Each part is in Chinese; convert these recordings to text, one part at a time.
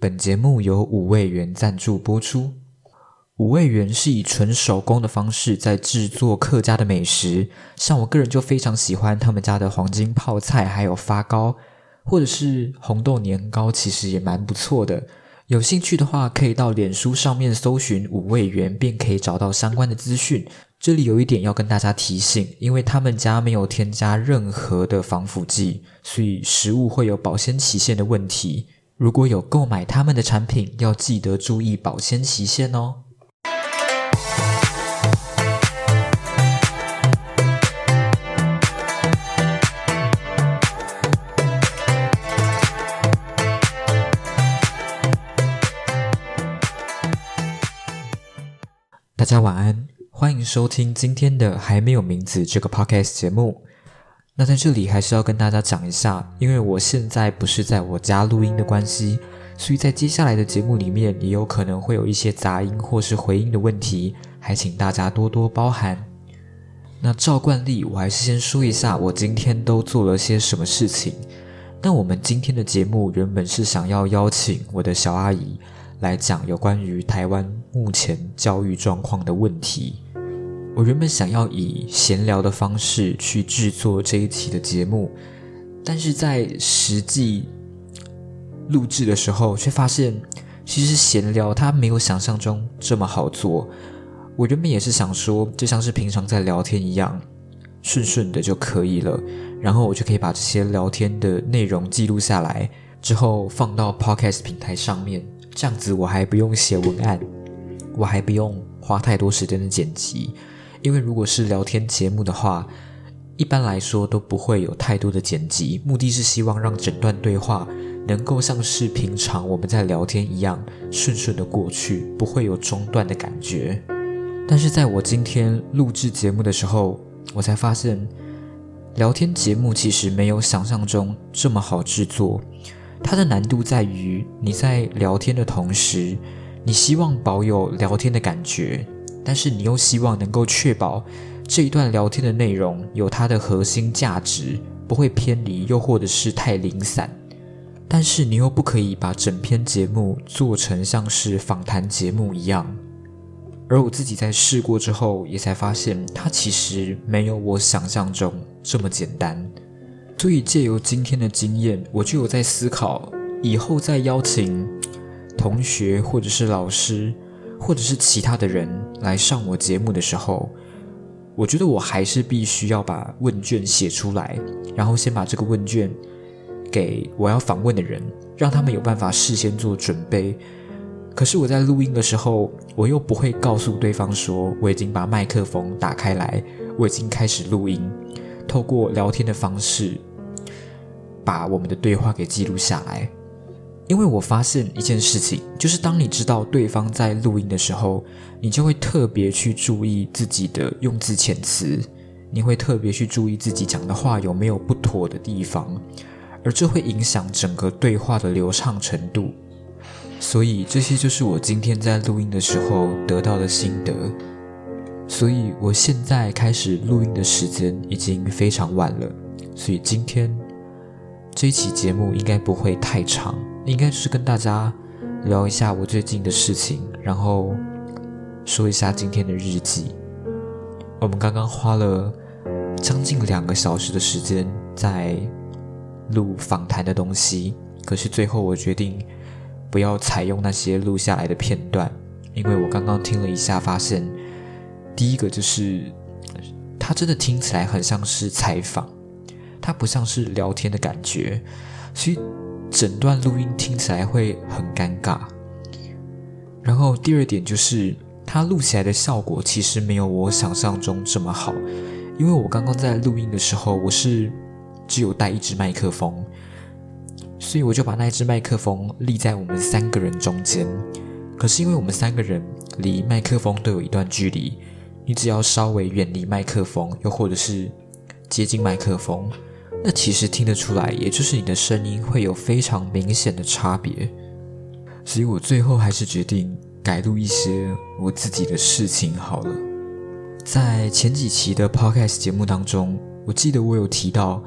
本节目由五味园赞助播出。五味园是以纯手工的方式在制作客家的美食，像我个人就非常喜欢他们家的黄金泡菜，还有发糕，或者是红豆年糕，其实也蛮不错的。有兴趣的话，可以到脸书上面搜寻五味园，便可以找到相关的资讯。这里有一点要跟大家提醒，因为他们家没有添加任何的防腐剂，所以食物会有保鲜期限的问题。如果有购买他们的产品，要记得注意保鲜期限哦。大家晚安，欢迎收听今天的还没有名字这个 podcast 节目。那在这里还是要跟大家讲一下，因为我现在不是在我家录音的关系，所以在接下来的节目里面也有可能会有一些杂音或是回音的问题，还请大家多多包涵。那照惯例，我还是先说一下我今天都做了些什么事情。那我们今天的节目原本是想要邀请我的小阿姨。来讲有关于台湾目前教育状况的问题。我原本想要以闲聊的方式去制作这一期的节目，但是在实际录制的时候，却发现其实闲聊它没有想象中这么好做。我原本也是想说，就像是平常在聊天一样，顺顺的就可以了，然后我就可以把这些聊天的内容记录下来，之后放到 Podcast 平台上面。这样子我还不用写文案，我还不用花太多时间的剪辑，因为如果是聊天节目的话，一般来说都不会有太多的剪辑，目的是希望让整段对话能够像是平常我们在聊天一样顺顺的过去，不会有中断的感觉。但是在我今天录制节目的时候，我才发现，聊天节目其实没有想象中这么好制作。它的难度在于，你在聊天的同时，你希望保有聊天的感觉，但是你又希望能够确保这一段聊天的内容有它的核心价值，不会偏离，又或者是太零散。但是你又不可以把整篇节目做成像是访谈节目一样。而我自己在试过之后，也才发现，它其实没有我想象中这么简单。所以借由今天的经验，我就有在思考，以后再邀请同学或者是老师，或者是其他的人来上我节目的时候，我觉得我还是必须要把问卷写出来，然后先把这个问卷给我要访问的人，让他们有办法事先做准备。可是我在录音的时候，我又不会告诉对方说我已经把麦克风打开来，我已经开始录音，透过聊天的方式。把我们的对话给记录下来，因为我发现一件事情，就是当你知道对方在录音的时候，你就会特别去注意自己的用字遣词，你会特别去注意自己讲的话有没有不妥的地方，而这会影响整个对话的流畅程度。所以这些就是我今天在录音的时候得到的心得。所以我现在开始录音的时间已经非常晚了，所以今天。这一期节目应该不会太长，应该是跟大家聊一下我最近的事情，然后说一下今天的日记。我们刚刚花了将近两个小时的时间在录访谈的东西，可是最后我决定不要采用那些录下来的片段，因为我刚刚听了一下，发现第一个就是它真的听起来很像是采访。它不像是聊天的感觉，所以整段录音听起来会很尴尬。然后第二点就是，它录起来的效果其实没有我想象中这么好，因为我刚刚在录音的时候，我是只有带一支麦克风，所以我就把那一支麦克风立在我们三个人中间。可是因为我们三个人离麦克风都有一段距离，你只要稍微远离麦克风，又或者是接近麦克风。那其实听得出来，也就是你的声音会有非常明显的差别，所以我最后还是决定改录一些我自己的事情好了。在前几期的 podcast 节目当中，我记得我有提到，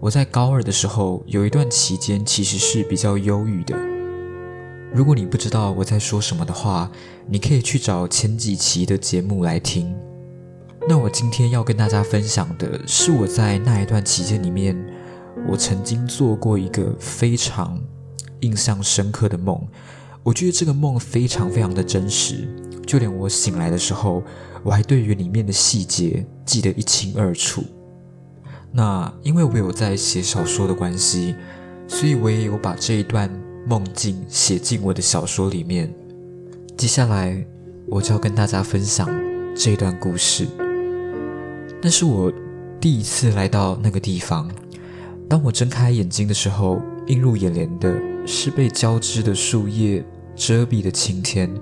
我在高二的时候有一段期间其实是比较忧郁的。如果你不知道我在说什么的话，你可以去找前几期的节目来听。那我今天要跟大家分享的是我在那一段期间里面，我曾经做过一个非常印象深刻的梦。我觉得这个梦非常非常的真实，就连我醒来的时候，我还对于里面的细节记得一清二楚。那因为我有在写小说的关系，所以我也有把这一段梦境写进我的小说里面。接下来我就要跟大家分享这一段故事。那是我第一次来到那个地方。当我睁开眼睛的时候，映入眼帘的是被交织的树叶。遮蔽的晴天，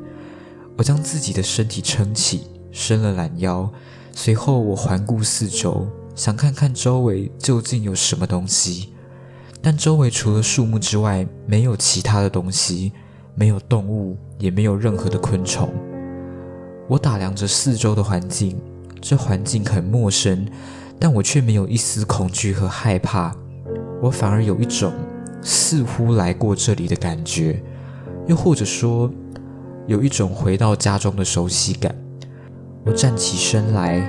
我将自己的身体撑起，伸了懒腰。随后，我环顾四周，想看看周围究竟有什么东西。但周围除了树木之外，没有其他的东西，没有动物，也没有任何的昆虫。我打量着四周的环境，这环境很陌生，但我却没有一丝恐惧和害怕。我反而有一种似乎来过这里的感觉。又或者说，有一种回到家中的熟悉感。我站起身来，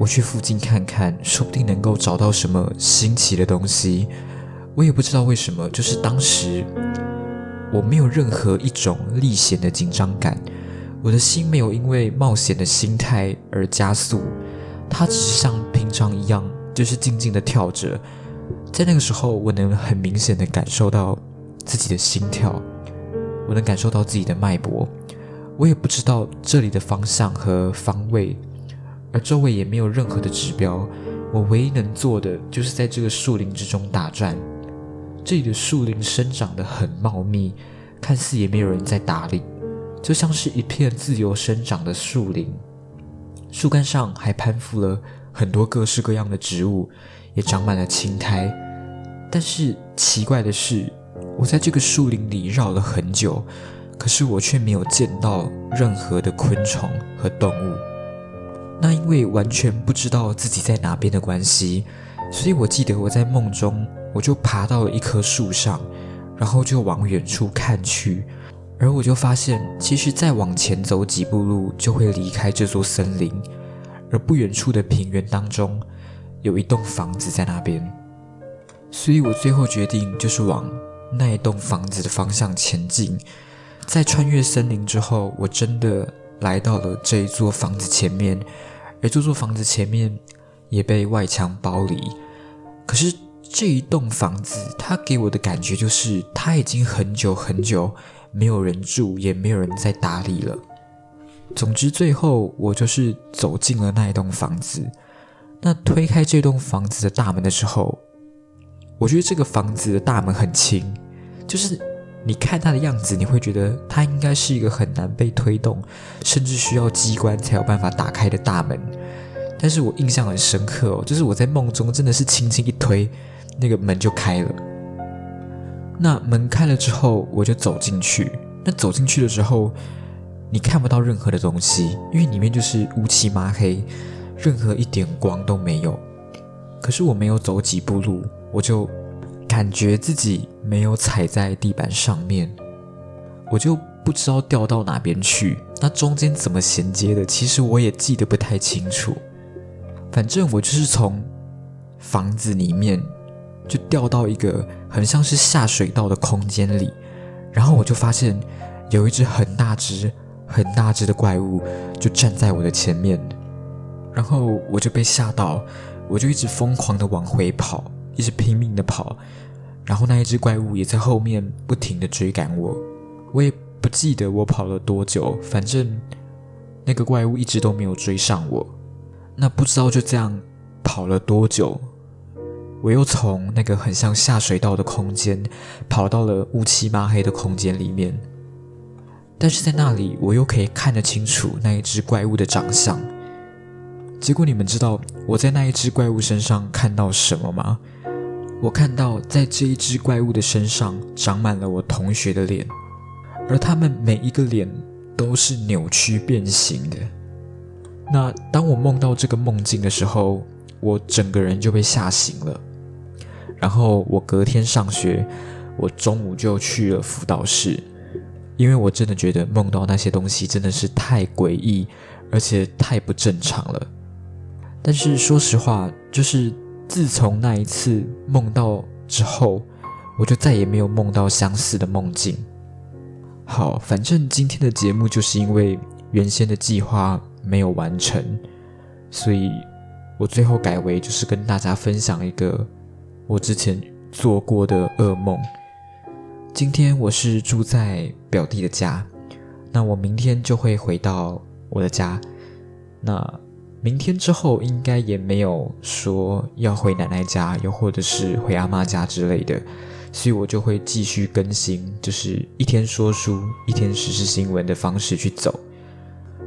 我去附近看看，说不定能够找到什么新奇的东西。我也不知道为什么，就是当时我没有任何一种历险的紧张感，我的心没有因为冒险的心态而加速，它只是像平常一样，就是静静的跳着。在那个时候，我能很明显的感受到。自己的心跳，我能感受到自己的脉搏。我也不知道这里的方向和方位，而周围也没有任何的指标。我唯一能做的就是在这个树林之中打转。这里的树林生长得很茂密，看似也没有人在打理，就像是一片自由生长的树林。树干上还攀附了很多各式各样的植物，也长满了青苔。但是奇怪的是。我在这个树林里绕了很久，可是我却没有见到任何的昆虫和动物。那因为完全不知道自己在哪边的关系，所以我记得我在梦中，我就爬到了一棵树上，然后就往远处看去，而我就发现，其实再往前走几步路就会离开这座森林，而不远处的平原当中有一栋房子在那边，所以我最后决定就是往。那一栋房子的方向前进，在穿越森林之后，我真的来到了这一座房子前面，而这座房子前面也被外墙包离。可是这一栋房子，它给我的感觉就是，它已经很久很久没有人住，也没有人在打理了。总之，最后我就是走进了那一栋房子。那推开这栋房子的大门的时候，我觉得这个房子的大门很轻。就是你看它的样子，你会觉得它应该是一个很难被推动，甚至需要机关才有办法打开的大门。但是我印象很深刻哦，就是我在梦中真的是轻轻一推，那个门就开了。那门开了之后，我就走进去。那走进去的时候，你看不到任何的东西，因为里面就是乌漆麻黑，任何一点光都没有。可是我没有走几步路，我就。感觉自己没有踩在地板上面，我就不知道掉到哪边去。那中间怎么衔接的？其实我也记得不太清楚。反正我就是从房子里面就掉到一个很像是下水道的空间里，然后我就发现有一只很大只、很大只的怪物就站在我的前面，然后我就被吓到，我就一直疯狂的往回跑。一直拼命的跑，然后那一只怪物也在后面不停的追赶我。我也不记得我跑了多久，反正那个怪物一直都没有追上我。那不知道就这样跑了多久，我又从那个很像下水道的空间跑到了乌漆抹黑的空间里面。但是在那里，我又可以看得清楚那一只怪物的长相。结果你们知道我在那一只怪物身上看到什么吗？我看到，在这一只怪物的身上长满了我同学的脸，而他们每一个脸都是扭曲变形的。那当我梦到这个梦境的时候，我整个人就被吓醒了。然后我隔天上学，我中午就去了辅导室，因为我真的觉得梦到那些东西真的是太诡异，而且太不正常了。但是说实话，就是自从那一次梦到之后，我就再也没有梦到相似的梦境。好，反正今天的节目就是因为原先的计划没有完成，所以我最后改为就是跟大家分享一个我之前做过的噩梦。今天我是住在表弟的家，那我明天就会回到我的家。那明天之后应该也没有说要回奶奶家，又或者是回阿妈家之类的，所以我就会继续更新，就是一天说书，一天实时新闻的方式去走。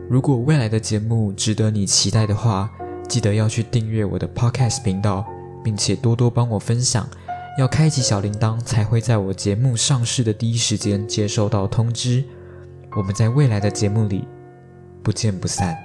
如果未来的节目值得你期待的话，记得要去订阅我的 Podcast 频道，并且多多帮我分享。要开启小铃铛，才会在我节目上市的第一时间接收到通知。我们在未来的节目里不见不散。